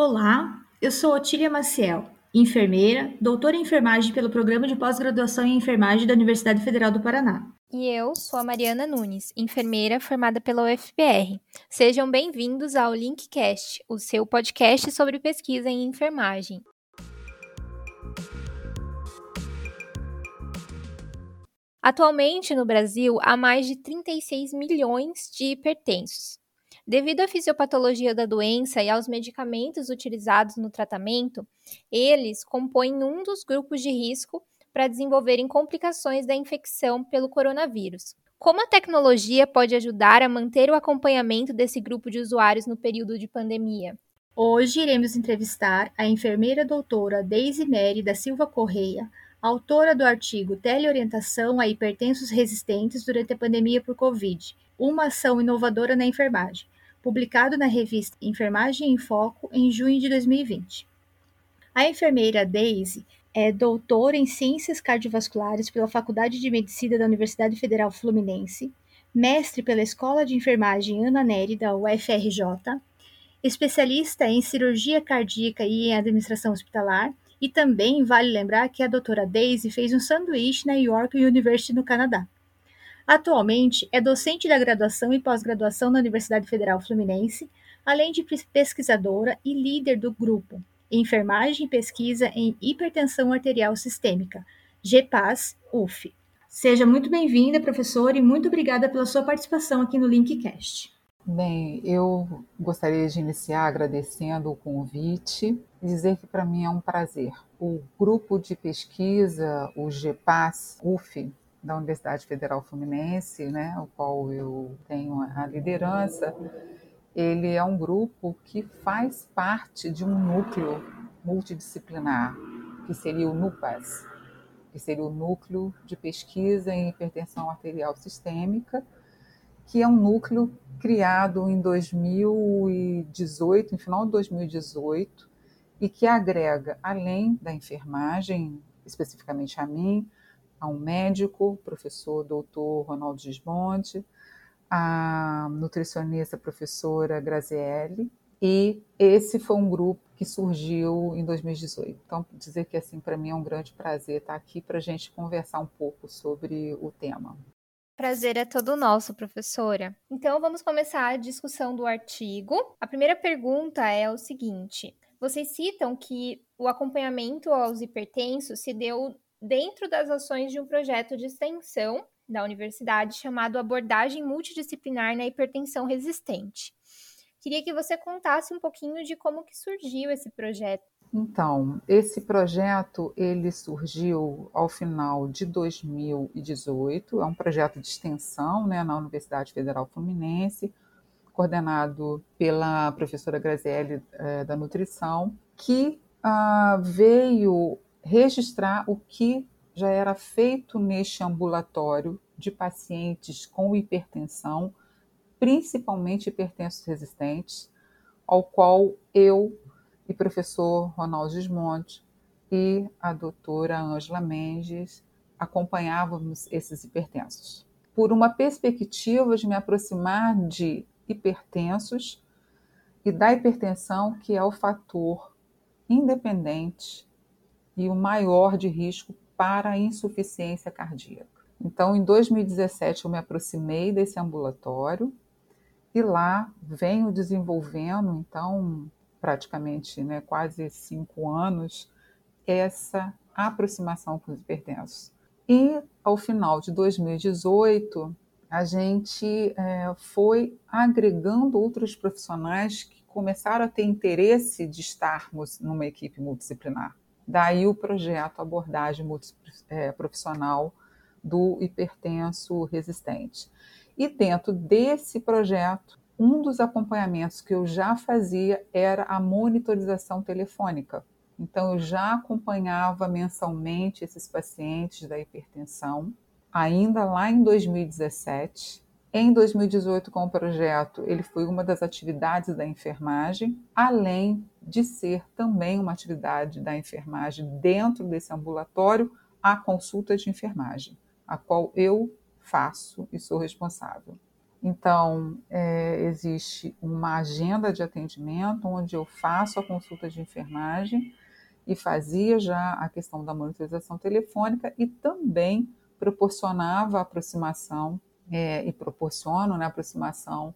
Olá, eu sou Otília Maciel, enfermeira, doutora em enfermagem pelo Programa de Pós-Graduação em Enfermagem da Universidade Federal do Paraná. E eu sou a Mariana Nunes, enfermeira formada pela UFPR. Sejam bem-vindos ao Linkcast, o seu podcast sobre pesquisa em enfermagem. Atualmente, no Brasil, há mais de 36 milhões de hipertensos. Devido à fisiopatologia da doença e aos medicamentos utilizados no tratamento, eles compõem um dos grupos de risco para desenvolverem complicações da infecção pelo coronavírus. Como a tecnologia pode ajudar a manter o acompanhamento desse grupo de usuários no período de pandemia? Hoje iremos entrevistar a enfermeira doutora Deise Neri da Silva Correia, autora do artigo Teleorientação a hipertensos resistentes durante a pandemia por Covid, uma ação inovadora na enfermagem, publicado na revista Enfermagem em Foco em junho de 2020. A enfermeira Daisy é doutora em Ciências Cardiovasculares pela Faculdade de Medicina da Universidade Federal Fluminense, mestre pela Escola de Enfermagem Ana Neri da UFRJ, especialista em cirurgia cardíaca e em administração hospitalar, e também vale lembrar que a doutora Daisy fez um sanduíche na York University no Canadá. Atualmente é docente da graduação e pós-graduação na Universidade Federal Fluminense, além de pesquisadora e líder do grupo Enfermagem e Pesquisa em Hipertensão Arterial Sistêmica, GPAS UF. Seja muito bem-vinda, professora, e muito obrigada pela sua participação aqui no Linkcast. Bem, eu gostaria de iniciar agradecendo o convite dizer que para mim é um prazer. O grupo de pesquisa, o GPAS UF, da Universidade Federal Fluminense, né, o qual eu tenho a liderança, ele é um grupo que faz parte de um núcleo multidisciplinar, que seria o NUPAS, que seria o Núcleo de Pesquisa em Hipertensão Arterial Sistêmica, que é um núcleo criado em 2018, no final de 2018, e que agrega, além da enfermagem, especificamente a mim, a um médico, professor doutor Ronaldo Gismonte, a nutricionista professora Grazielli, e esse foi um grupo que surgiu em 2018. Então, dizer que assim para mim é um grande prazer estar aqui para a gente conversar um pouco sobre o tema. Prazer é todo nosso, professora. Então, vamos começar a discussão do artigo. A primeira pergunta é o seguinte: vocês citam que o acompanhamento aos hipertensos se deu dentro das ações de um projeto de extensão da universidade chamado Abordagem Multidisciplinar na Hipertensão Resistente. Queria que você contasse um pouquinho de como que surgiu esse projeto. Então, esse projeto ele surgiu ao final de 2018, é um projeto de extensão né, na Universidade Federal Fluminense, coordenado pela professora Grazielli eh, da Nutrição, que ah, veio registrar o que já era feito neste ambulatório de pacientes com hipertensão, principalmente hipertensos resistentes, ao qual eu e professor Ronaldo Desmonte e a doutora Ângela Mendes acompanhávamos esses hipertensos. Por uma perspectiva de me aproximar de hipertensos e da hipertensão, que é o fator independente e o maior de risco para a insuficiência cardíaca. Então, em 2017, eu me aproximei desse ambulatório e lá venho desenvolvendo, então, praticamente né, quase cinco anos, essa aproximação com os hipertensos. E, ao final de 2018, a gente é, foi agregando outros profissionais que começaram a ter interesse de estarmos numa equipe multidisciplinar. Daí o projeto Abordagem Multiprofissional é, do Hipertenso Resistente. E dentro desse projeto, um dos acompanhamentos que eu já fazia era a monitorização telefônica. Então, eu já acompanhava mensalmente esses pacientes da hipertensão, ainda lá em 2017, em 2018, com o projeto, ele foi uma das atividades da enfermagem, além de ser também uma atividade da enfermagem dentro desse ambulatório, a consulta de enfermagem. a qual eu faço e sou responsável. Então, é, existe uma agenda de atendimento onde eu faço a consulta de enfermagem e fazia já a questão da monitorização telefônica e também proporcionava aproximação é, e proporciono né, a aproximação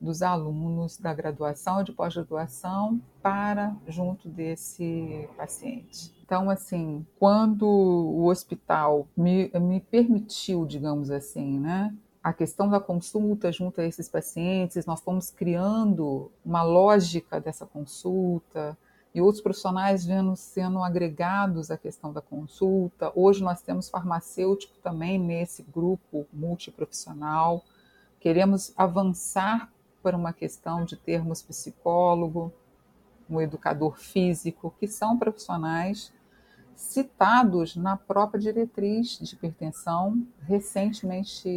dos alunos da graduação de pós-graduação para junto desse paciente. Então, assim, quando o hospital me, me permitiu, digamos assim, né, a questão da consulta junto a esses pacientes, nós fomos criando uma lógica dessa consulta e outros profissionais vendo sendo agregados à questão da consulta. Hoje nós temos farmacêutico também nesse grupo multiprofissional. Queremos avançar para uma questão de termos psicólogo, um educador físico, que são profissionais citados na própria diretriz de hipertensão, recentemente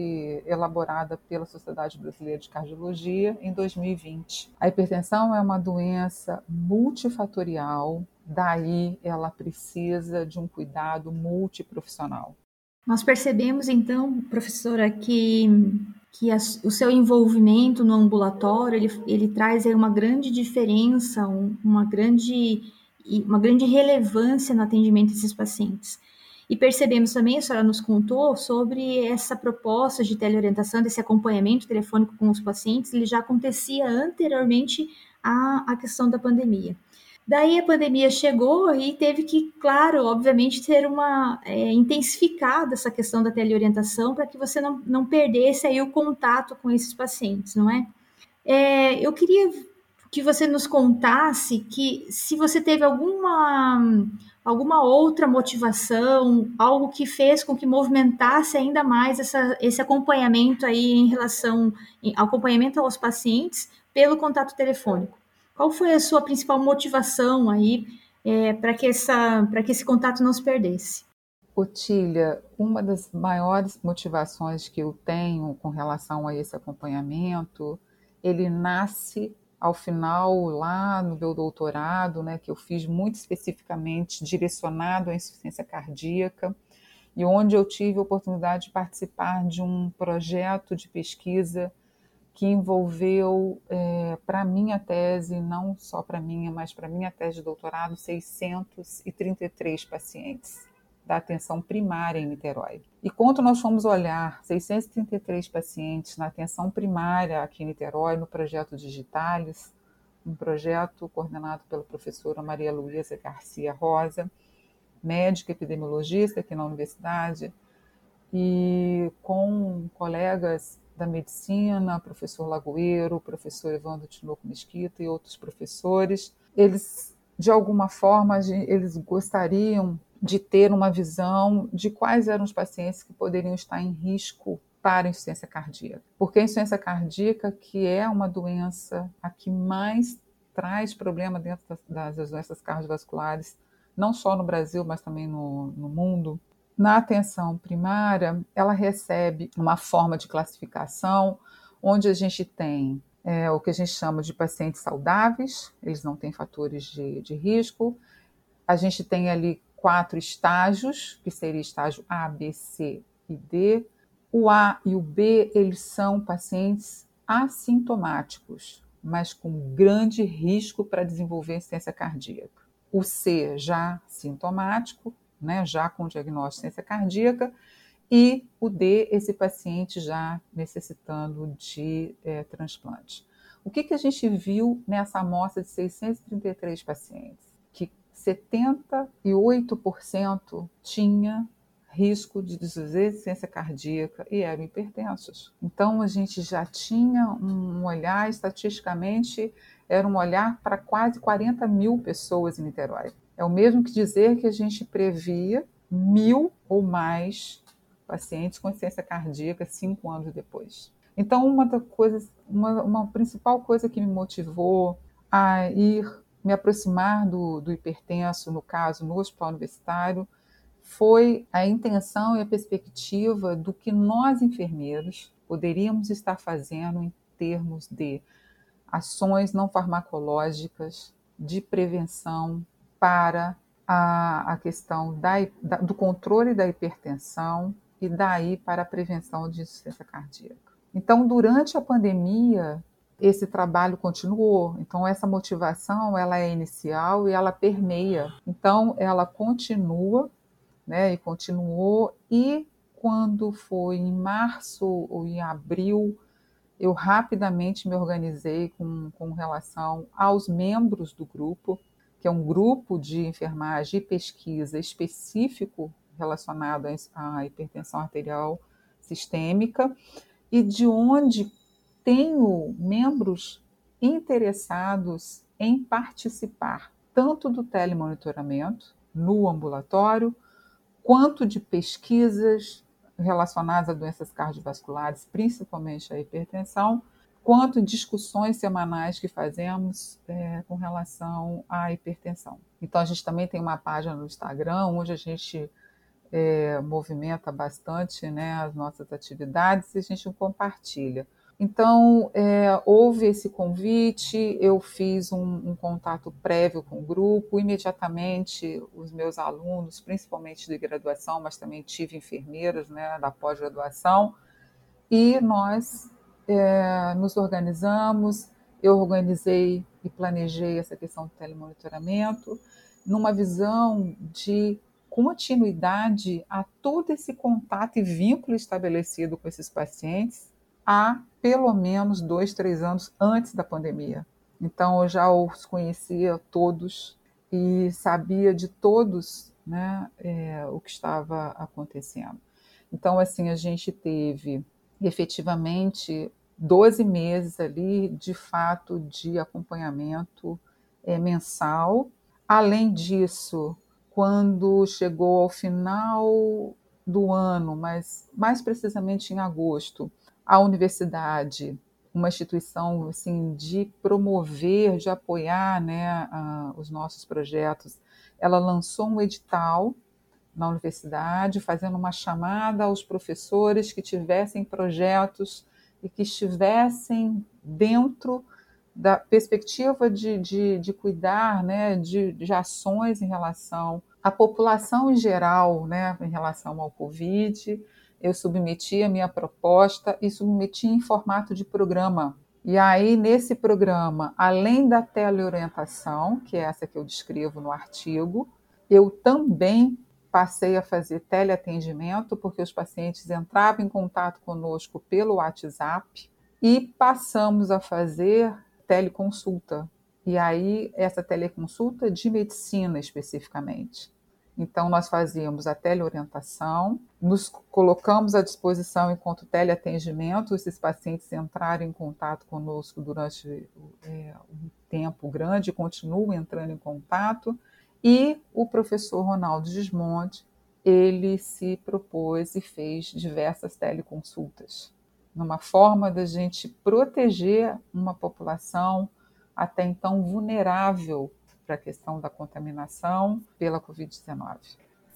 elaborada pela Sociedade Brasileira de Cardiologia em 2020. A hipertensão é uma doença multifatorial, daí ela precisa de um cuidado multiprofissional. Nós percebemos então, professora, que que a, o seu envolvimento no ambulatório ele, ele traz aí uma grande diferença, um, uma grande uma grande relevância no atendimento desses pacientes. E percebemos também, a senhora nos contou sobre essa proposta de teleorientação, desse acompanhamento telefônico com os pacientes, ele já acontecia anteriormente à, à questão da pandemia. Daí a pandemia chegou e teve que, claro, obviamente, ter uma é, intensificada essa questão da teleorientação para que você não, não perdesse aí o contato com esses pacientes, não é? é? Eu queria que você nos contasse que se você teve alguma alguma outra motivação, algo que fez com que movimentasse ainda mais essa, esse acompanhamento aí em relação ao acompanhamento aos pacientes pelo contato telefônico. Qual foi a sua principal motivação aí é, para que, essa, que esse contato não se perdesse? Otília, uma das maiores motivações que eu tenho com relação a esse acompanhamento, ele nasce ao final, lá no meu doutorado, né, que eu fiz muito especificamente direcionado à insuficiência cardíaca, e onde eu tive a oportunidade de participar de um projeto de pesquisa que envolveu, é, para minha tese, não só para minha, mas para minha tese de doutorado, 633 pacientes da atenção primária em Niterói. E quando nós fomos olhar 633 pacientes na atenção primária aqui em Niterói, no projeto Digitalis, um projeto coordenado pela professora Maria Luísa Garcia Rosa, médica epidemiologista aqui na universidade, e com colegas da medicina, professor Lagoeiro, professor Evandro Tinoco Mesquita e outros professores, eles de alguma forma eles gostariam de ter uma visão de quais eram os pacientes que poderiam estar em risco para insuficiência cardíaca. Porque a insuficiência cardíaca, que é uma doença a que mais traz problema dentro das, das doenças cardiovasculares, não só no Brasil, mas também no, no mundo, na atenção primária, ela recebe uma forma de classificação onde a gente tem é, o que a gente chama de pacientes saudáveis, eles não têm fatores de, de risco. A gente tem ali quatro estágios, que seria estágio A, B, C e D. O A e o B, eles são pacientes assintomáticos, mas com grande risco para desenvolver insuficiência cardíaca. O C já sintomático, né, já com diagnóstico de insuficiência cardíaca, e o D, esse paciente já necessitando de é, transplante. O que, que a gente viu nessa amostra de 633 pacientes? 78% tinha risco de desresistência cardíaca e eram hipertensos. Então a gente já tinha um olhar, estatisticamente, era um olhar para quase 40 mil pessoas em Niterói. É o mesmo que dizer que a gente previa mil ou mais pacientes com insuficiência cardíaca cinco anos depois. Então, uma das coisas, uma, uma principal coisa que me motivou a ir me aproximar do, do hipertenso, no caso, no hospital universitário, foi a intenção e a perspectiva do que nós, enfermeiros, poderíamos estar fazendo em termos de ações não farmacológicas de prevenção para a, a questão da, da, do controle da hipertensão e daí para a prevenção de insuficiência cardíaca. Então, durante a pandemia, esse trabalho continuou. Então, essa motivação ela é inicial e ela permeia. Então, ela continua, né? E continuou. E quando foi em março ou em abril, eu rapidamente me organizei com, com relação aos membros do grupo, que é um grupo de enfermagem e pesquisa específico relacionado à hipertensão arterial sistêmica, e de onde tenho membros interessados em participar tanto do telemonitoramento no ambulatório, quanto de pesquisas relacionadas a doenças cardiovasculares, principalmente a hipertensão, quanto discussões semanais que fazemos é, com relação à hipertensão. Então, a gente também tem uma página no Instagram, onde a gente é, movimenta bastante né, as nossas atividades e a gente compartilha. Então, é, houve esse convite, eu fiz um, um, contato prévio com o grupo, imediatamente os meus alunos, principalmente de graduação, mas também tive enfermeiras né, da pós-graduação, e nós é, nos organizamos, eu organizei e planejei essa questão do telemonitoramento, numa visão de continuidade a todo esse contato e vínculo estabelecido com esses pacientes há pelo menos dois, três anos antes da pandemia. Então eu já os conhecia todos e sabia de todos né, é, o que estava acontecendo. Então, assim, a gente teve efetivamente 12 meses ali de fato de acompanhamento é, mensal. Além disso, quando chegou ao final do ano, mas mais precisamente em agosto, a universidade, uma instituição assim de promover, de apoiar, né, os nossos projetos, ela lançou um edital na universidade, fazendo uma chamada aos professores que tivessem projetos e que estivessem dentro da perspectiva de, de, de cuidar né, de, de ações em relação à população em geral, né, em relação ao Covid. Eu submeti a minha proposta e submeti em formato de programa. E aí, nesse programa, além da teleorientação, que é essa que eu descrevo no artigo, eu também passei a fazer teleatendimento, porque os pacientes entravam em contato conosco pelo WhatsApp, e passamos a fazer teleconsulta. E aí, essa teleconsulta de medicina especificamente. Então, nós fazíamos a teleorientação, nos colocamos à disposição enquanto teleatendimento, esses pacientes entrarem em contato conosco durante é, um tempo grande, continuam entrando em contato, e o professor Ronaldo Gismonte, ele se propôs e fez diversas teleconsultas numa forma da gente proteger uma população até então vulnerável para a questão da contaminação pela Covid-19.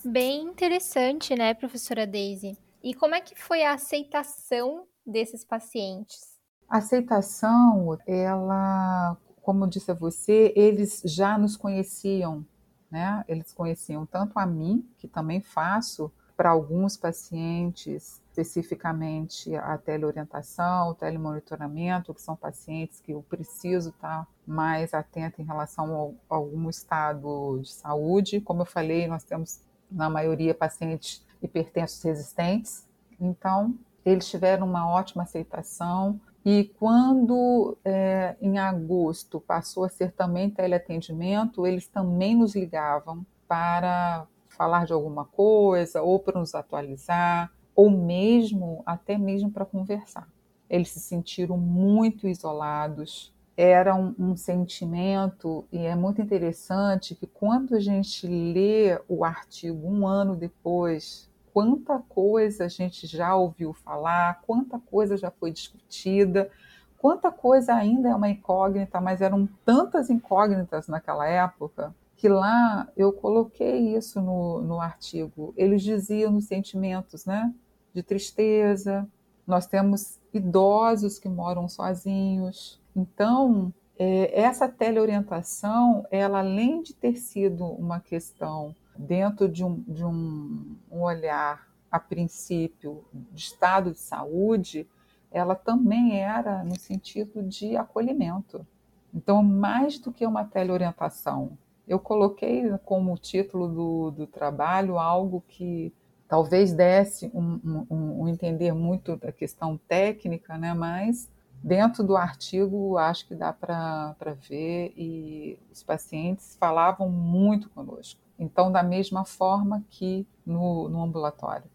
Bem interessante, né, professora Daisy? E como é que foi a aceitação desses pacientes? A aceitação, ela, como eu disse a você, eles já nos conheciam, né? Eles conheciam tanto a mim, que também faço para alguns pacientes especificamente a teleorientação, o telemonitoramento, que são pacientes que eu preciso estar mais atenta em relação a algum estado de saúde. Como eu falei, nós temos, na maioria, pacientes hipertensos resistentes. Então, eles tiveram uma ótima aceitação. E quando, é, em agosto, passou a ser também teleatendimento, eles também nos ligavam para falar de alguma coisa ou para nos atualizar ou mesmo até mesmo para conversar. Eles se sentiram muito isolados. Era um, um, sentimento, e é muito interessante que quando a gente lê o artigo um ano depois, quanta coisa a gente já ouviu falar, quanta coisa já foi discutida, quanta coisa ainda é uma incógnita, mas eram tantas incógnitas naquela época que lá eu coloquei isso no, no artigo. Eles diziam nos sentimentos, né? De tristeza, nós temos idosos que moram sozinhos. Então, é, essa teleorientação, ela além de ter sido uma questão dentro de um, de um, um olhar a princípio, de estado de saúde, ela também era no sentido de acolhimento. Então, mais do que uma teleorientação, eu coloquei como título do, do trabalho algo que talvez desse um, um, um, entender muito da questão técnica, né? mas dentro do artigo acho que dá para ver e os pacientes falavam muito conosco. Então, da mesma forma que no, no ambulatório.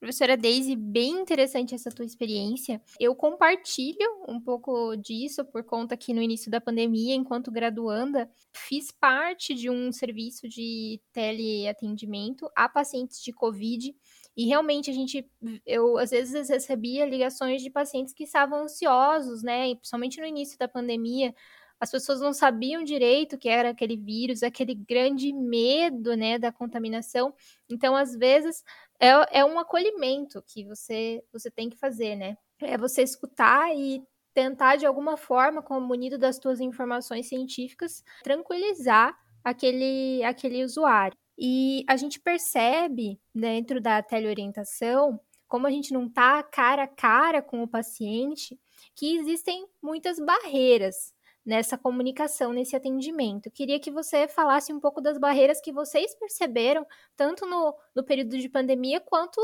Professora Daisy, bem interessante essa tua experiência. Eu compartilho um pouco disso por conta que no início da pandemia, enquanto graduanda, fiz parte de um serviço de teleatendimento a pacientes de Covid. E realmente a gente, eu às vezes recebia ligações de pacientes que estavam ansiosos, né? Principalmente no início da pandemia, as pessoas não sabiam direito o que era aquele vírus, aquele grande medo, né, da contaminação. Então, às vezes, é, é um acolhimento que você, você tem que fazer, né? É você escutar e tentar, de alguma forma, como munido das suas informações científicas, tranquilizar aquele, aquele usuário. E a gente percebe, dentro da teleorientação, como a gente não está cara a cara com o paciente, que existem muitas barreiras nessa comunicação, nesse atendimento. Queria que você falasse um pouco das barreiras que vocês perceberam, tanto no, no período de pandemia, quanto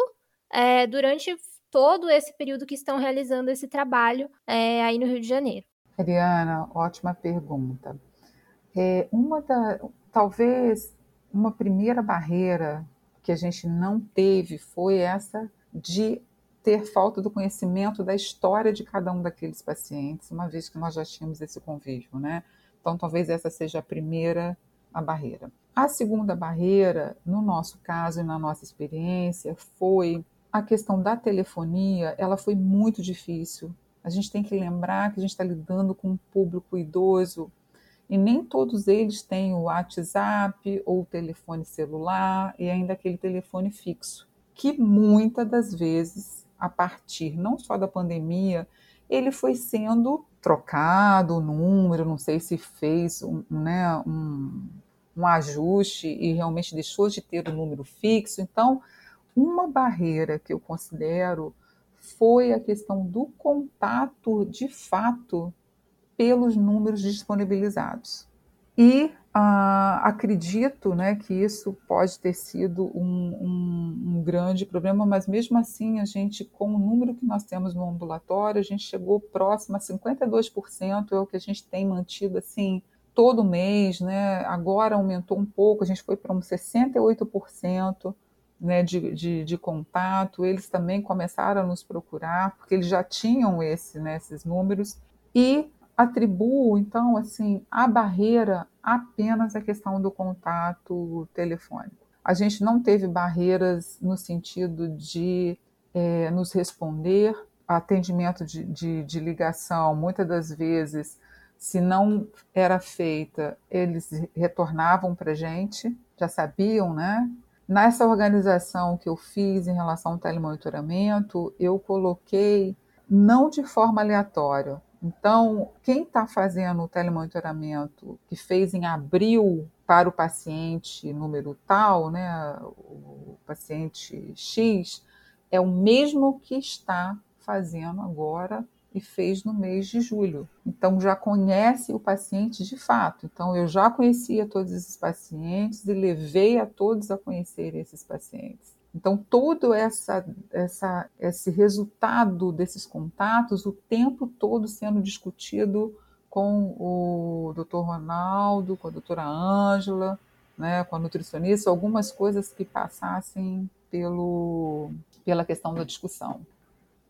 é, durante todo esse período que estão realizando esse trabalho é, aí no Rio de Janeiro. Ariana, ótima pergunta. É, uma da, talvez uma primeira barreira que a gente não teve foi essa de ter falta do conhecimento da história de cada um daqueles pacientes, uma vez que nós já tínhamos esse convívio, né? Então, talvez essa seja a primeira a barreira. A segunda barreira, no nosso caso e na nossa experiência, foi a questão da telefonia. Ela foi muito difícil. A gente tem que lembrar que a gente está lidando com um público idoso e nem todos eles têm o WhatsApp ou o telefone celular e ainda aquele telefone fixo, que muitas das vezes a partir não só da pandemia, ele foi sendo trocado o número, não sei se fez um, né, um, um ajuste e realmente deixou de ter o número fixo. Então, uma barreira que eu considero foi a questão do contato de fato pelos números disponibilizados. E ah, acredito né, que isso pode ter sido um, um, um, grande problema, mas mesmo assim, a gente, com o número que nós temos no ambulatório, a gente chegou próximo a 52%, é o que a gente tem mantido assim todo mês, né? agora aumentou um pouco, a gente foi para uns 68%. Né, de, de, de, contato, eles também começaram a nos procurar, porque eles já tinham esse, né, esses números, e atribuo, então, assim, a barreira apenas a questão do contato telefônico. A gente não teve barreiras no sentido de é, nos responder, atendimento de, de, de ligação, muitas das vezes, se não era feita, eles retornavam para a gente, já sabiam, né? Nessa organização que eu fiz em relação ao telemonitoramento, eu coloquei, não de forma aleatória, então, quem está fazendo o telemonitoramento que fez em abril para o paciente número tal, né, o paciente X, é o mesmo que está fazendo agora e fez no mês de julho. Então, já conhece o paciente de fato. Então, eu já conhecia todos esses pacientes e levei a todos a conhecer esses pacientes. Então, todo essa, essa, esse resultado desses contatos, o tempo todo sendo discutido com o Dr. Ronaldo, com a doutora Ângela, né, com a nutricionista, algumas coisas que passassem pelo, pela questão da discussão.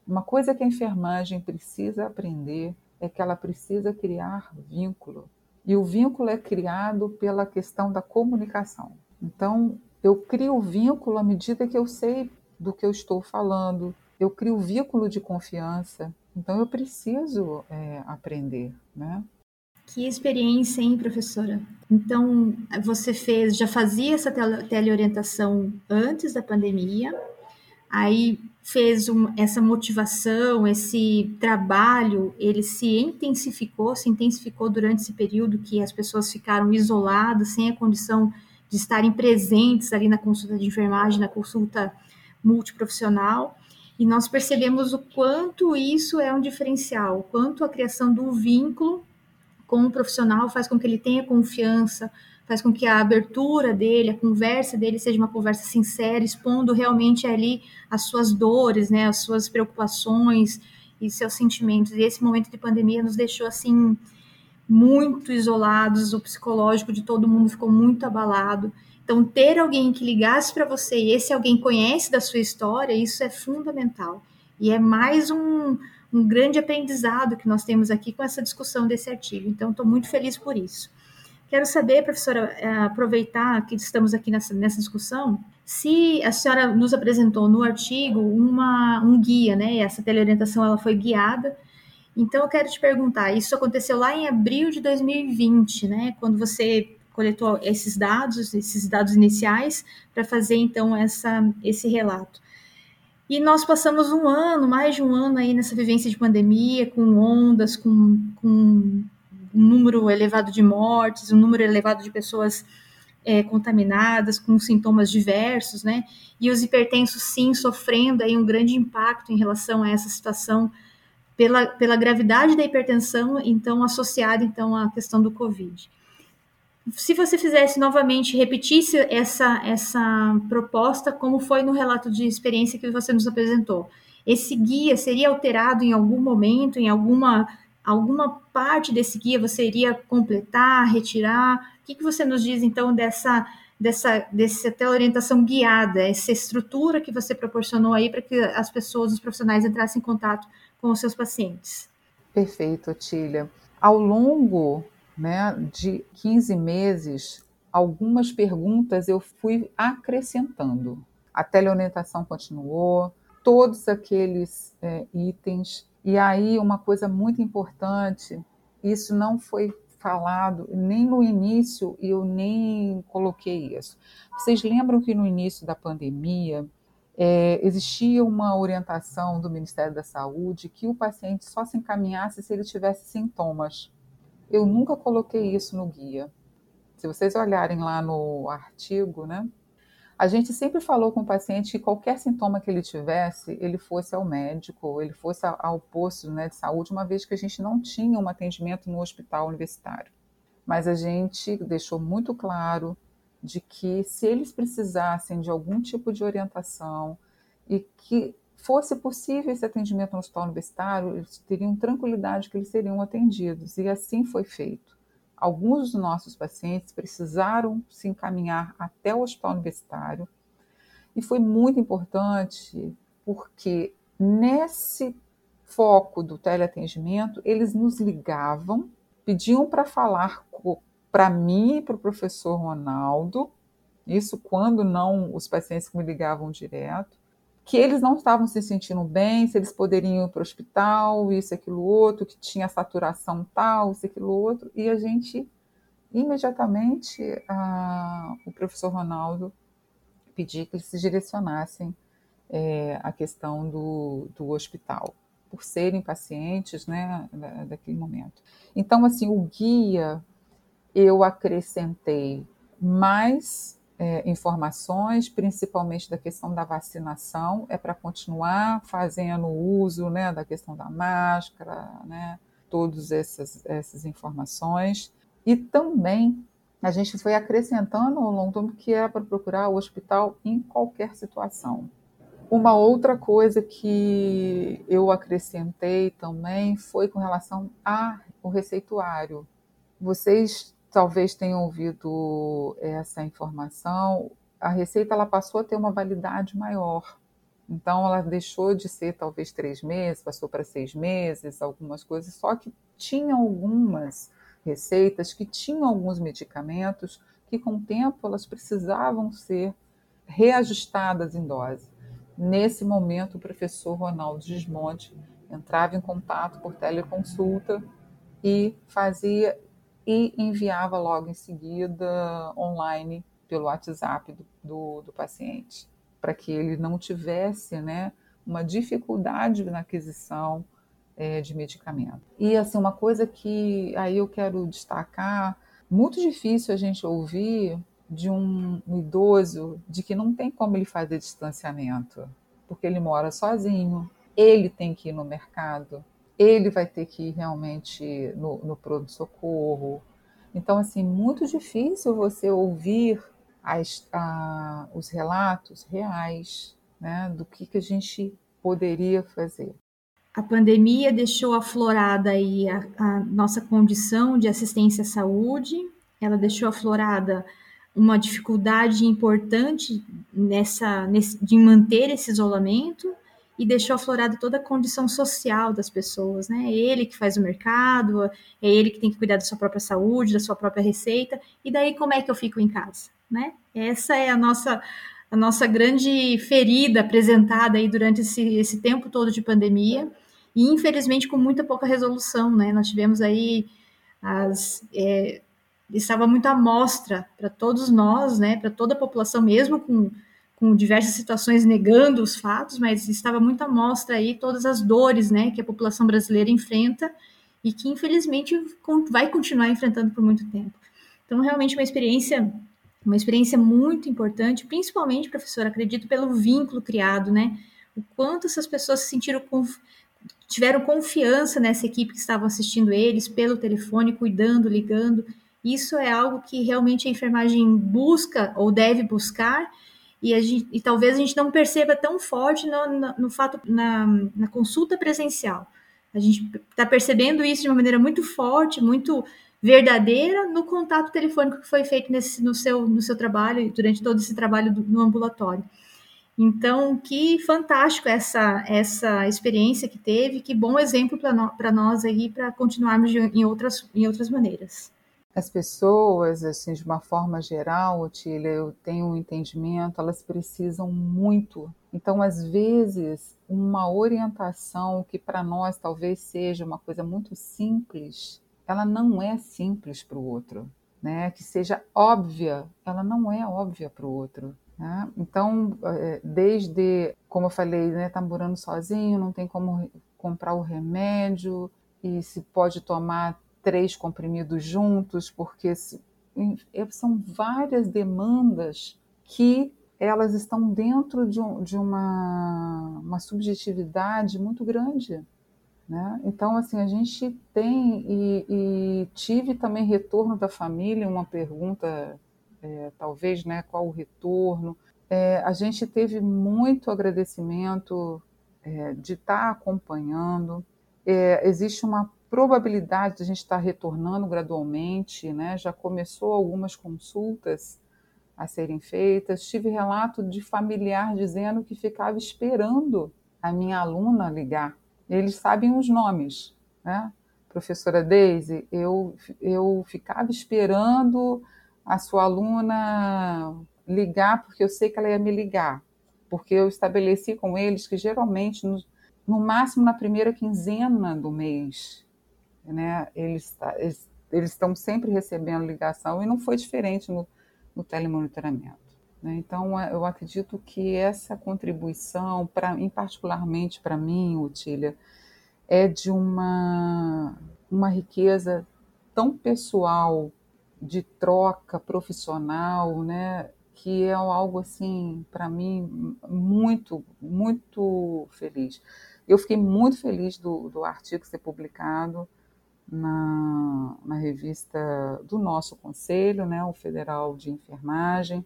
Uma coisa que a enfermagem precisa aprender é que ela precisa criar vínculo. E o vínculo é criado pela questão da comunicação. Então, eu crio vínculo à medida que eu sei do que eu estou falando. Eu crio vínculo de confiança. Então eu preciso é, aprender, né? Que experiência, hein, professora? Então, você fez, já fazia essa teleorientação antes da pandemia, aí fez um, essa motivação, esse trabalho, ele se intensificou, se intensificou durante esse período que as pessoas ficaram isoladas, sem a condição de estarem presentes ali na consulta de enfermagem, na consulta multiprofissional, e nós percebemos o quanto isso é um diferencial, o quanto a criação do vínculo com o profissional faz com que ele tenha confiança, faz com que a abertura dele, a conversa dele seja uma conversa sincera, expondo realmente ali as suas dores, né, as suas preocupações e seus sentimentos. E esse momento de pandemia nos deixou assim muito isolados, o psicológico de todo mundo ficou muito abalado. Então, ter alguém que ligasse para você e esse alguém conhece da sua história, isso é fundamental. E é mais um, um grande aprendizado que nós temos aqui com essa discussão desse artigo. Então, estou muito feliz por isso. Quero saber, professora, é, aproveitar que estamos aqui nessa, nessa discussão, se a senhora nos apresentou no artigo uma, um guia, né? Essa teleorientação ela foi guiada. Então, eu quero te perguntar, isso aconteceu lá em abril de 2020, né? Quando você coletou esses dados, esses dados iniciais, para fazer então essa, esse relato. E nós passamos um ano, mais de um ano aí nessa vivência de pandemia, com ondas, com, com um número elevado de mortes, um número elevado de pessoas é, contaminadas, com sintomas diversos, né? E os hipertensos, sim, sofrendo aí um grande impacto em relação a essa situação pela, pela gravidade da hipertensão, então associada então à questão do Covid se você fizesse novamente, repetisse essa, essa proposta, como foi no relato de experiência que você nos apresentou, esse guia seria alterado em algum momento, em alguma, alguma parte desse guia você iria completar, retirar? O que, que você nos diz, então, dessa, dessa, dessa orientação guiada, essa estrutura que você proporcionou aí para que as pessoas, os profissionais entrassem em contato com os seus pacientes? Perfeito, Tília. Ao longo né, de 15 meses, algumas perguntas eu fui acrescentando. A teleorientação continuou, todos aqueles é, itens. E aí, uma coisa muito importante: isso não foi falado nem no início eu nem coloquei isso. Vocês lembram que no início da pandemia é, existia uma orientação do Ministério da Saúde que o paciente só se encaminhasse se ele tivesse sintomas. Eu nunca coloquei isso no guia. Se vocês olharem lá no artigo, né? A gente sempre falou com o paciente que qualquer sintoma que ele tivesse, ele fosse ao médico, ele fosse ao posto né, de saúde, uma vez que a gente não tinha um atendimento no hospital universitário. Mas a gente deixou muito claro de que se eles precisassem de algum tipo de orientação e que fosse possível esse atendimento no hospital universitário, eles teriam tranquilidade que eles seriam atendidos, e assim foi feito. Alguns dos nossos pacientes precisaram se encaminhar até o hospital universitário, e foi muito importante porque nesse foco do teleatendimento, eles nos ligavam, pediam para falar para mim e para o professor Ronaldo, isso quando não os pacientes me ligavam direto, que eles não estavam se sentindo bem, se eles poderiam ir para o hospital, isso, aquilo, outro, que tinha saturação tal, isso, aquilo, outro, e a gente, imediatamente, a, o professor Ronaldo pediu que eles se direcionassem é, à questão do, do hospital, por serem pacientes, né, daquele momento. Então, assim, o guia, eu acrescentei mais é, informações, principalmente da questão da vacinação, é para continuar fazendo uso né, da questão da máscara, né, todas essas, essas informações. E também a gente foi acrescentando ao longo do tempo que é para procurar o hospital em qualquer situação. Uma outra coisa que eu acrescentei também foi com relação ao receituário. Vocês talvez tenham ouvido essa informação, a receita ela passou a ter uma validade maior. Então, ela deixou de ser talvez três meses, passou para seis meses, algumas coisas, só que tinha algumas receitas que tinham alguns medicamentos que, com o tempo, elas precisavam ser reajustadas em dose. Nesse momento, o professor Ronaldo Gismonte entrava em contato por teleconsulta e fazia e enviava logo em seguida online pelo WhatsApp do, do, do paciente, para que ele não tivesse né, uma dificuldade na aquisição é, de medicamento. E assim, uma coisa que aí eu quero destacar, muito difícil a gente ouvir de um idoso de que não tem como ele fazer distanciamento, porque ele mora sozinho, ele tem que ir no mercado, ele vai ter que ir realmente no, no pronto-socorro. Então, assim, muito difícil você ouvir as, a, os relatos reais né, do que, que a gente poderia fazer. A pandemia deixou aflorada aí a, a nossa condição de assistência à saúde, ela deixou aflorada uma dificuldade importante nessa, nesse, de manter esse isolamento e deixou aflorada toda a condição social das pessoas, né? É ele que faz o mercado, é ele que tem que cuidar da sua própria saúde, da sua própria receita, e daí como é que eu fico em casa, né? Essa é a nossa a nossa grande ferida apresentada aí durante esse, esse tempo todo de pandemia e infelizmente com muita pouca resolução, né? Nós tivemos aí as é, estava muito à mostra para todos nós, né? Para toda a população, mesmo com com diversas situações negando os fatos, mas estava muito à mostra aí todas as dores, né, que a população brasileira enfrenta e que infelizmente vai continuar enfrentando por muito tempo. Então, realmente uma experiência uma experiência muito importante, principalmente, professor, acredito pelo vínculo criado, né? O quanto essas pessoas se sentiram conf... tiveram confiança nessa equipe que estava assistindo eles pelo telefone, cuidando, ligando. Isso é algo que realmente a enfermagem busca ou deve buscar e, gente, e, talvez a gente não perceba tão forte no, no, no fato na, na, consulta presencial. A gente está percebendo isso de uma maneira muito forte, muito verdadeira no contato telefônico que foi feito nesse, no, seu, no seu trabalho, durante todo esse trabalho do, no ambulatório. Então, que fantástico essa, essa experiência que teve, que bom exemplo para no, nós aí, para continuarmos em, outras, em outras maneiras. As pessoas, assim, de uma forma geral, Otília, eu tenho um entendimento, elas precisam muito. Então, às vezes, uma orientação que para nós talvez seja uma coisa muito simples, ela não é simples para o outro, né? Que seja óbvia, ela não é óbvia para o outro. Né? Então, é, desde, como eu falei, né, tá morando sozinho, não tem como comprar o remédio e se pode tomar três comprimidos juntos, porque é, são várias demandas que elas estão dentro de, um, de uma, uma subjetividade muito grande. Né? Então, assim, a gente tem, e, e, tive também retorno da família, uma pergunta, é, talvez, né, qual o retorno. É, a gente teve muito agradecimento é, de estar tá acompanhando. É, existe uma probabilidade de a gente estar retornando gradualmente, né? já começou algumas consultas a serem feitas. Tive relato de familiar dizendo que ficava esperando a minha aluna ligar eles sabem os nomes, né? Professora Daisy, eu, eu ficava esperando a sua aluna ligar, porque eu sei que ela ia me ligar, porque eu estabeleci com eles que geralmente, no, no máximo na primeira quinzena do mês, né, eles, eles, eles estão sempre recebendo ligação e não foi diferente no, no telemonitoramento. Né? Então, é, eu acredito que essa contribuição, em particularmente para mim, Utília, é de uma, uma riqueza tão pessoal, de troca profissional, né? que é algo assim, para mim, muito, muito feliz. Eu fiquei muito feliz do, do artigo ser publicado na, na revista do nosso conselho, né, o Federal de Enfermagem,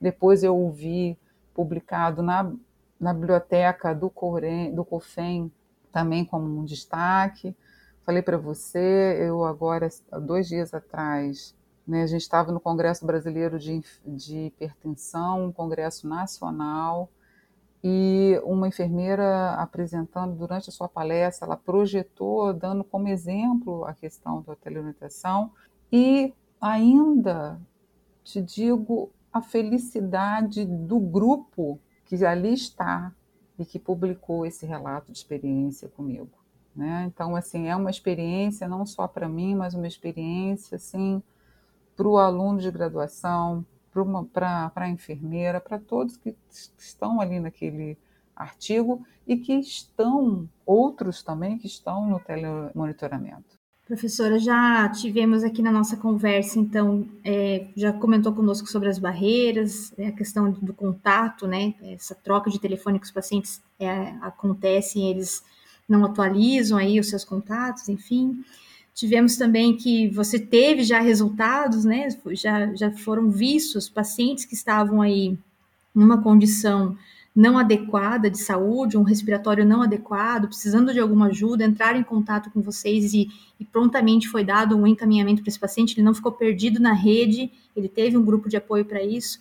depois eu ouvi publicado na, na biblioteca do, Corém, do COFEM também como um destaque. Falei para você, eu agora, dois dias atrás, né, a gente estava no Congresso Brasileiro de, de Hipertensão, um congresso nacional, e uma enfermeira apresentando durante a sua palestra, ela projetou, dando como exemplo a questão da teleorientação, e ainda te digo a felicidade do grupo que ali está e que publicou esse relato de experiência comigo. Né? Então, assim, é uma experiência não só para mim, mas uma experiência assim, para o aluno de graduação, para a enfermeira, para todos que estão ali naquele artigo e que estão, outros também que estão no telemonitoramento. Professora, já tivemos aqui na nossa conversa, então, é, já comentou conosco sobre as barreiras, é, a questão do contato, né? Essa troca de telefone que os pacientes é, acontecem, eles não atualizam aí os seus contatos, enfim. Tivemos também que você teve já resultados, né? Já, já foram vistos pacientes que estavam aí numa condição não adequada de saúde, um respiratório não adequado, precisando de alguma ajuda, entrar em contato com vocês e, e prontamente foi dado um encaminhamento para esse paciente, ele não ficou perdido na rede, ele teve um grupo de apoio para isso.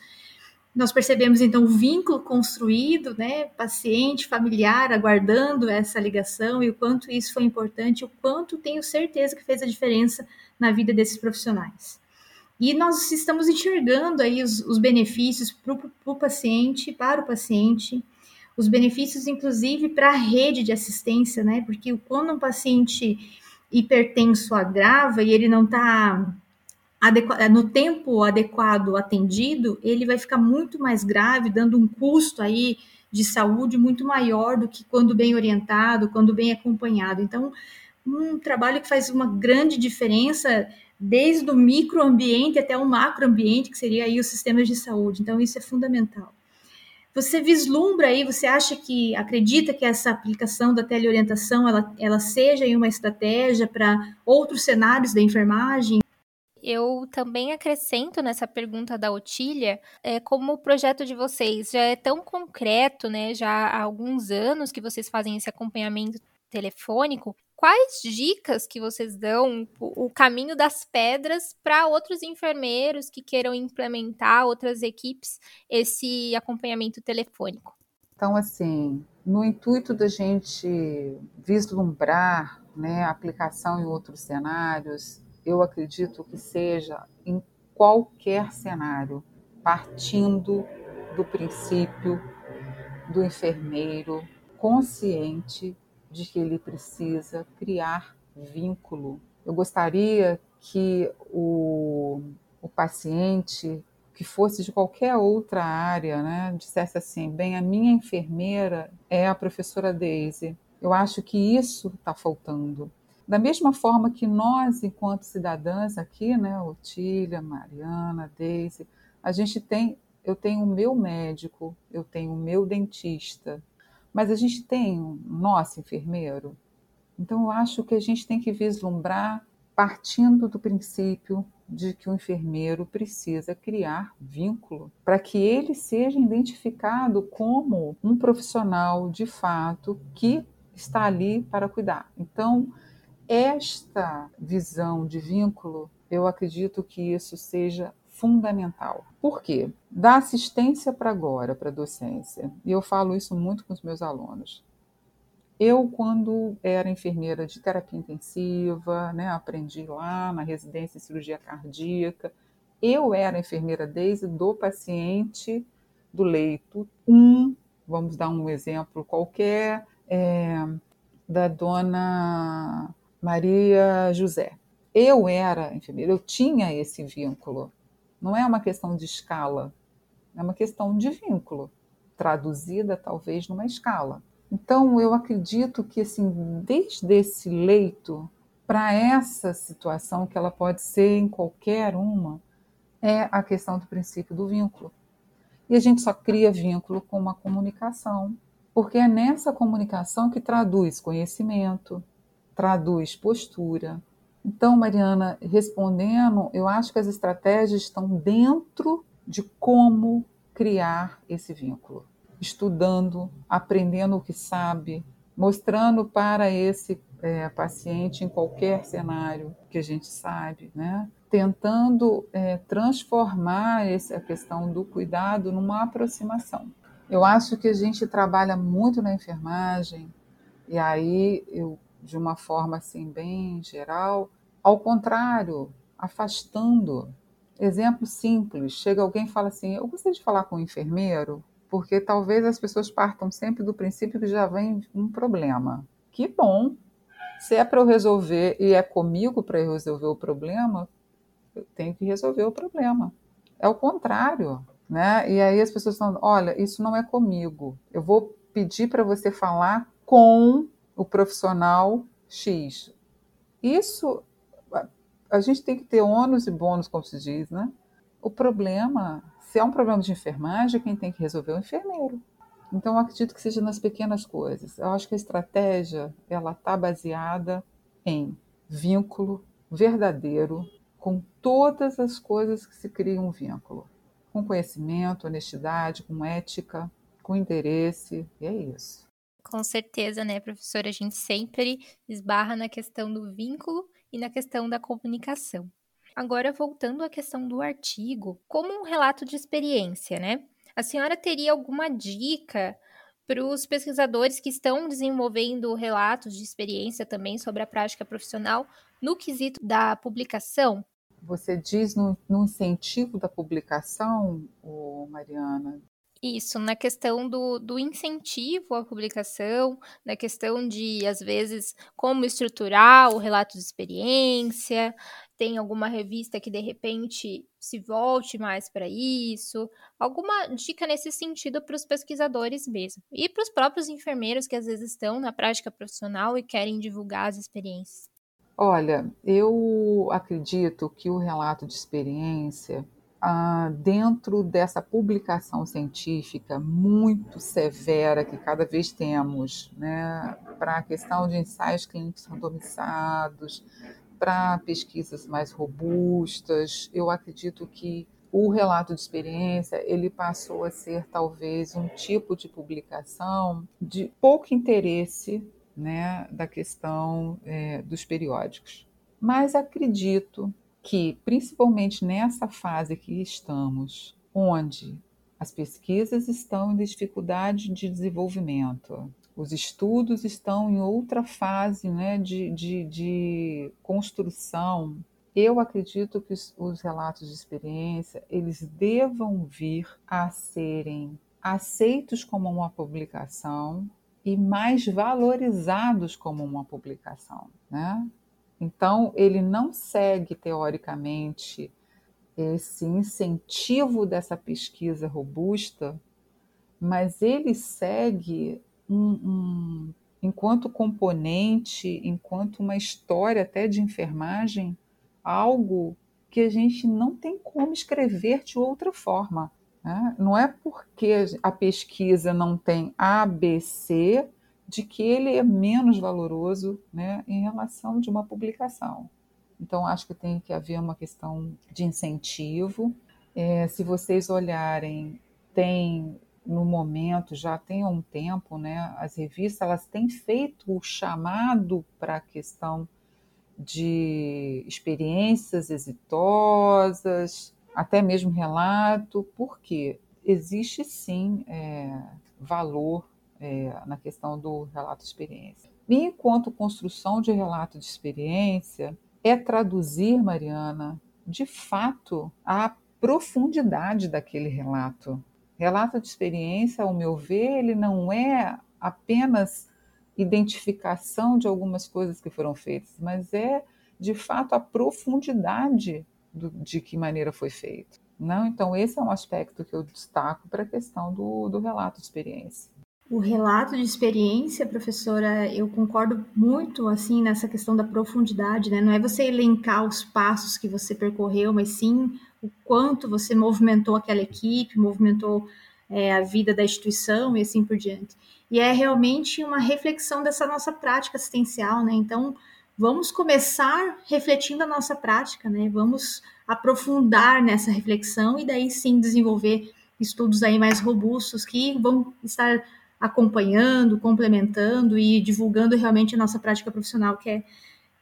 Nós percebemos então o vínculo construído, né, paciente, familiar, aguardando essa ligação e o quanto isso foi importante, o quanto tenho certeza que fez a diferença na vida desses profissionais. E nós estamos enxergando aí os, os benefícios para o paciente, para o paciente, os benefícios, inclusive, para a rede de assistência, né? Porque quando um paciente hipertenso agrava e ele não está no tempo adequado atendido, ele vai ficar muito mais grave, dando um custo aí de saúde muito maior do que quando bem orientado, quando bem acompanhado. Então, um trabalho que faz uma grande diferença desde o microambiente até o macroambiente, que seria aí os sistemas de saúde. Então, isso é fundamental. Você vislumbra aí, você acha que, acredita que essa aplicação da teleorientação, ela, ela seja uma estratégia para outros cenários da enfermagem? Eu também acrescento nessa pergunta da Otília, é, como o projeto de vocês já é tão concreto, né? Já há alguns anos que vocês fazem esse acompanhamento telefônico, quais dicas que vocês dão, o caminho das pedras para outros enfermeiros que queiram implementar, outras equipes, esse acompanhamento telefônico? Então, assim, no intuito da gente vislumbrar né, a aplicação em outros cenários, eu acredito que seja em qualquer cenário, partindo do princípio do enfermeiro consciente de que ele precisa criar vínculo. Eu gostaria que o, o paciente que fosse de qualquer outra área, né, dissesse assim, bem, a minha enfermeira é a professora Daisy. Eu acho que isso está faltando. Da mesma forma que nós, enquanto cidadãs aqui, né, Otília, Mariana, Daisy, a gente tem, eu tenho o meu médico, eu tenho o meu dentista, mas a gente tem um nosso enfermeiro. Então, eu acho que a gente tem que vislumbrar partindo do princípio de que o enfermeiro precisa criar vínculo para que ele seja identificado como um profissional de fato que está ali para cuidar. Então, esta visão de vínculo, eu acredito que isso seja fundamental. Por quê? Da assistência para agora, para a docência, e eu falo isso muito com os meus alunos. Eu, quando era enfermeira de terapia intensiva, né, aprendi lá na residência em cirurgia cardíaca, eu era enfermeira desde do paciente do leito 1, um, vamos dar um exemplo qualquer, é, da dona Maria José. Eu era enfermeira, eu tinha esse vínculo. Não é uma questão de escala, é uma questão de vínculo, traduzida talvez numa escala. Então, eu acredito que, assim, desde esse leito para essa situação, que ela pode ser em qualquer uma, é a questão do princípio do vínculo. E a gente só cria vínculo com uma comunicação, porque é nessa comunicação que traduz conhecimento, traduz postura, então, Mariana, respondendo, eu acho que as estratégias estão dentro de como criar esse vínculo. Estudando, aprendendo o que sabe, mostrando para esse é, paciente em qualquer cenário que a gente sabe, né? tentando é, transformar essa questão do cuidado numa aproximação. Eu acho que a gente trabalha muito na enfermagem, e aí eu, de uma forma assim bem geral, ao contrário, afastando. Exemplo simples: chega alguém e fala assim, eu gostaria de falar com o um enfermeiro, porque talvez as pessoas partam sempre do princípio que já vem um problema. Que bom! Se é para eu resolver e é comigo para eu resolver o problema, eu tenho que resolver o problema. É o contrário, né? E aí as pessoas estão, olha, isso não é comigo. Eu vou pedir para você falar com o profissional X. Isso a gente tem que ter ônus e bônus, como se diz, né? O problema, se é um problema de enfermagem, quem tem que resolver é o enfermeiro. Então, eu acredito que seja nas pequenas coisas. Eu acho que a estratégia ela está baseada em vínculo verdadeiro com todas as coisas que se criam um vínculo, com conhecimento, honestidade, com ética, com interesse, e é isso. Com certeza, né, professora? A gente sempre esbarra na questão do vínculo e na questão da comunicação. Agora, voltando à questão do artigo, como um relato de experiência, né? A senhora teria alguma dica para os pesquisadores que estão desenvolvendo relatos de experiência também sobre a prática profissional no quesito da publicação? Você diz no, no incentivo da publicação, Mariana, isso, na questão do, do incentivo à publicação, na questão de, às vezes, como estruturar o relato de experiência, tem alguma revista que de repente se volte mais para isso, alguma dica nesse sentido para os pesquisadores mesmo, e para os próprios enfermeiros que às vezes estão na prática profissional e querem divulgar as experiências. Olha, eu acredito que o relato de experiência ah, dentro dessa publicação científica muito severa que cada vez temos, né, para a questão de ensaios clínicos randomizados, para pesquisas mais robustas, eu acredito que o relato de experiência ele passou a ser talvez um tipo de publicação de pouco interesse né, da questão é, dos periódicos. Mas acredito que, principalmente nessa fase que estamos, onde as pesquisas estão em dificuldade de desenvolvimento, os estudos estão em outra fase né, de, de, de construção. Eu acredito que os, os relatos de experiência eles devam vir a serem aceitos como uma publicação e mais valorizados como uma publicação, né? Então, ele não segue, teoricamente, esse incentivo dessa pesquisa robusta, mas ele segue um, um, enquanto componente, enquanto uma história até de enfermagem, algo que a gente não tem como escrever de outra forma. Né? Não é porque a pesquisa não tem ABC de que ele é menos valoroso né, em relação de uma publicação. Então, acho que tem que haver uma questão de incentivo. É, se vocês olharem, tem no momento, já tem um tempo, né, as revistas elas têm feito o chamado para a questão de experiências exitosas, até mesmo relato, porque existe sim é, valor é, na questão do relato de experiência. E enquanto construção de relato de experiência é traduzir, Mariana, de fato, a profundidade daquele relato. Relato de experiência, ao meu ver, ele não é apenas identificação de algumas coisas que foram feitas, mas é de fato a profundidade do, de que maneira foi feito. Não, então esse é um aspecto que eu destaco para a questão do, do relato de experiência. O relato de experiência, professora, eu concordo muito assim nessa questão da profundidade, né? Não é você elencar os passos que você percorreu, mas sim o quanto você movimentou aquela equipe, movimentou é, a vida da instituição e assim por diante. E é realmente uma reflexão dessa nossa prática assistencial, né? Então, vamos começar refletindo a nossa prática, né? Vamos aprofundar nessa reflexão e daí sim desenvolver estudos aí mais robustos que vão estar acompanhando, complementando e divulgando realmente a nossa prática profissional, que é,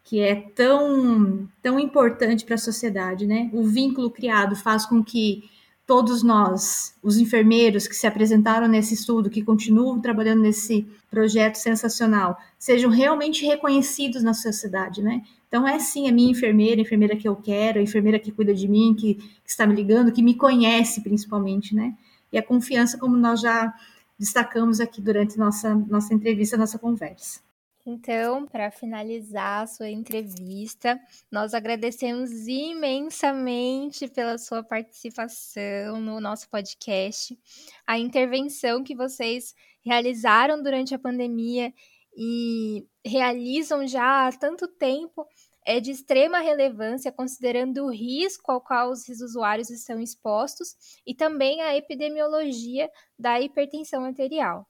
que é tão, tão importante para a sociedade, né? O vínculo criado faz com que todos nós, os enfermeiros que se apresentaram nesse estudo, que continuam trabalhando nesse projeto sensacional, sejam realmente reconhecidos na sociedade, né? Então é sim a minha enfermeira, a enfermeira que eu quero, a enfermeira que cuida de mim, que, que está me ligando, que me conhece principalmente, né? E a confiança, como nós já destacamos aqui durante nossa, nossa entrevista, nossa conversa. Então, para finalizar a sua entrevista, nós agradecemos imensamente pela sua participação no nosso podcast, a intervenção que vocês realizaram durante a pandemia e realizam já há tanto tempo é de extrema relevância considerando o risco ao qual os usuários estão expostos e também a epidemiologia da hipertensão arterial.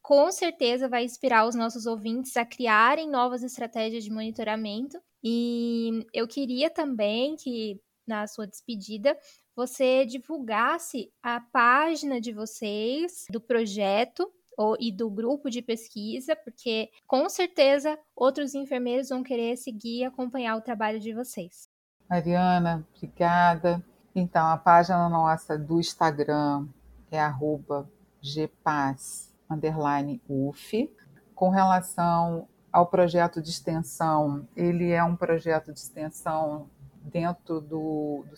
Com certeza vai inspirar os nossos ouvintes a criarem novas estratégias de monitoramento e eu queria também que na sua despedida você divulgasse a página de vocês do projeto ou, e do grupo de pesquisa, porque com certeza outros enfermeiros vão querer seguir e acompanhar o trabalho de vocês. Mariana, obrigada. Então, a página nossa do Instagram é uf. Com relação ao projeto de extensão, ele é um projeto de extensão dentro do, do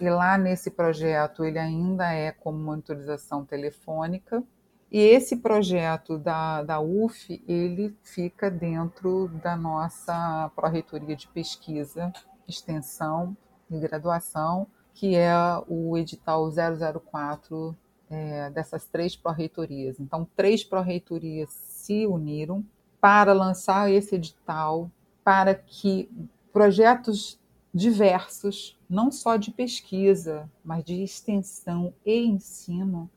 e lá nesse projeto ele ainda é como monitorização telefônica. E esse projeto da, da UF, ele fica dentro da nossa Pró-Reitoria de Pesquisa, Extensão e Graduação, que é o edital 004 é, dessas três pró-reitorias. Então, três pró-reitorias se uniram para lançar esse edital para que projetos diversos, não só de pesquisa, mas de extensão e ensino,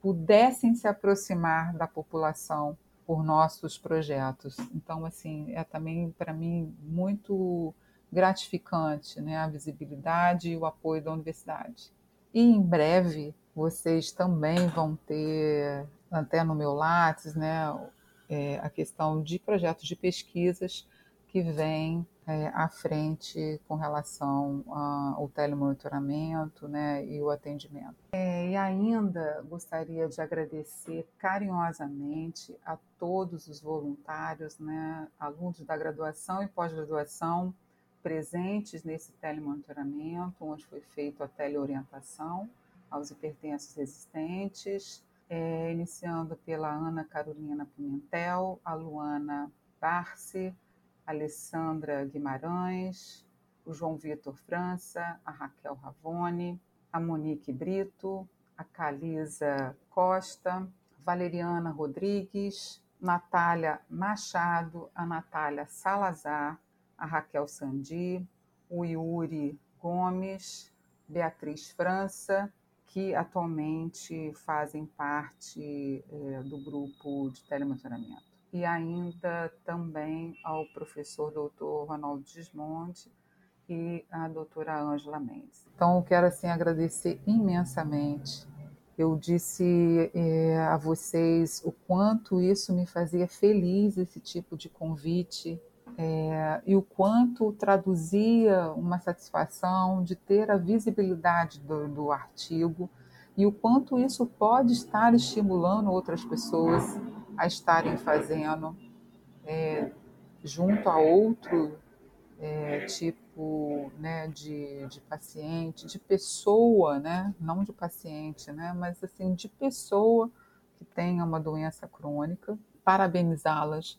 pudessem se aproximar da população por nossos projetos. Então, assim, é também para mim muito gratificante, né, a visibilidade e o apoio da universidade. E em breve vocês também vão ter, até no meu Lattes, né, é, a questão de projetos de pesquisas que vêm é, à frente com relação ao telemonitoramento né, e o atendimento. É, e ainda gostaria de agradecer carinhosamente a todos os voluntários, né, alunos da graduação e pós-graduação presentes nesse telemonitoramento, onde foi feita a teleorientação aos hipertensos resistentes, é, iniciando pela Ana Carolina Pimentel, a Luana Barce, Alessandra Guimarães, o João Vitor França, a Raquel Ravone, a Monique Brito, a Calisa Costa, Valeriana Rodrigues, Natália Machado, a Natália Salazar, a Raquel Sandi, o Yuri Gomes, Beatriz França, que atualmente fazem parte é, do grupo de telemonitoramento e ainda também ao professor doutor Ronaldo Gismonte e à doutora Ângela Mendes. Então, eu quero assim agradecer imensamente. Eu disse é, a vocês o quanto isso me fazia feliz, esse tipo de convite, é, e o quanto traduzia uma satisfação de ter a visibilidade do, do artigo e o quanto isso pode estar estimulando outras pessoas a estarem fazendo é, junto a outro é, tipo né, de, de paciente, de pessoa, né, não de paciente, né, mas assim de pessoa que tenha uma doença crônica, parabenizá-las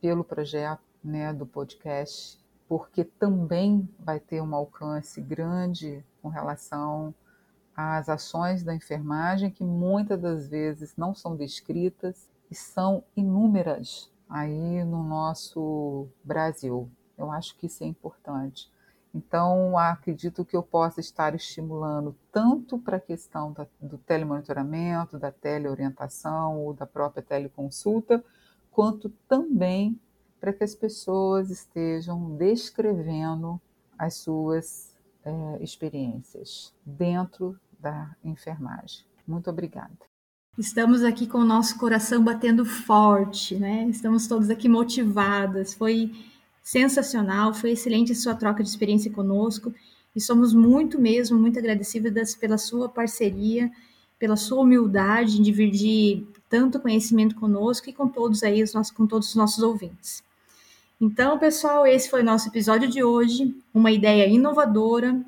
pelo projeto né, do podcast, porque também vai ter um alcance grande com relação às ações da enfermagem que muitas das vezes não são descritas e são inúmeras aí no nosso Brasil. Eu acho que isso é importante. Então, acredito que eu possa estar estimulando tanto para a questão da, do telemonitoramento, da teleorientação ou da própria teleconsulta, quanto também para que as pessoas estejam descrevendo as suas é, experiências dentro da enfermagem. Muito obrigada. Estamos aqui com o nosso coração batendo forte, né? Estamos todos aqui motivadas. Foi sensacional, foi excelente a sua troca de experiência conosco e somos muito mesmo, muito agradecidas pela sua parceria, pela sua humildade em dividir tanto conhecimento conosco e com todos aí, com todos os nossos ouvintes. Então, pessoal, esse foi o nosso episódio de hoje, uma ideia inovadora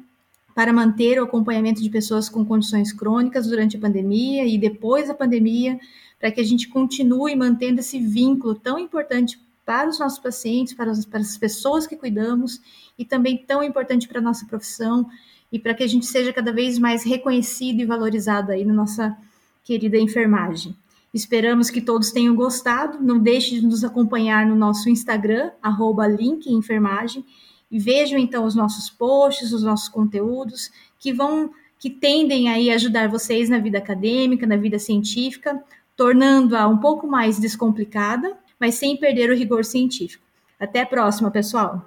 para manter o acompanhamento de pessoas com condições crônicas durante a pandemia e depois da pandemia, para que a gente continue mantendo esse vínculo tão importante para os nossos pacientes, para as, para as pessoas que cuidamos e também tão importante para a nossa profissão e para que a gente seja cada vez mais reconhecido e valorizado aí na nossa querida enfermagem. Esperamos que todos tenham gostado. Não deixe de nos acompanhar no nosso Instagram, arroba enfermagem, e vejam então os nossos posts, os nossos conteúdos, que vão, que tendem aí a ajudar vocês na vida acadêmica, na vida científica, tornando-a um pouco mais descomplicada, mas sem perder o rigor científico. Até a próxima, pessoal!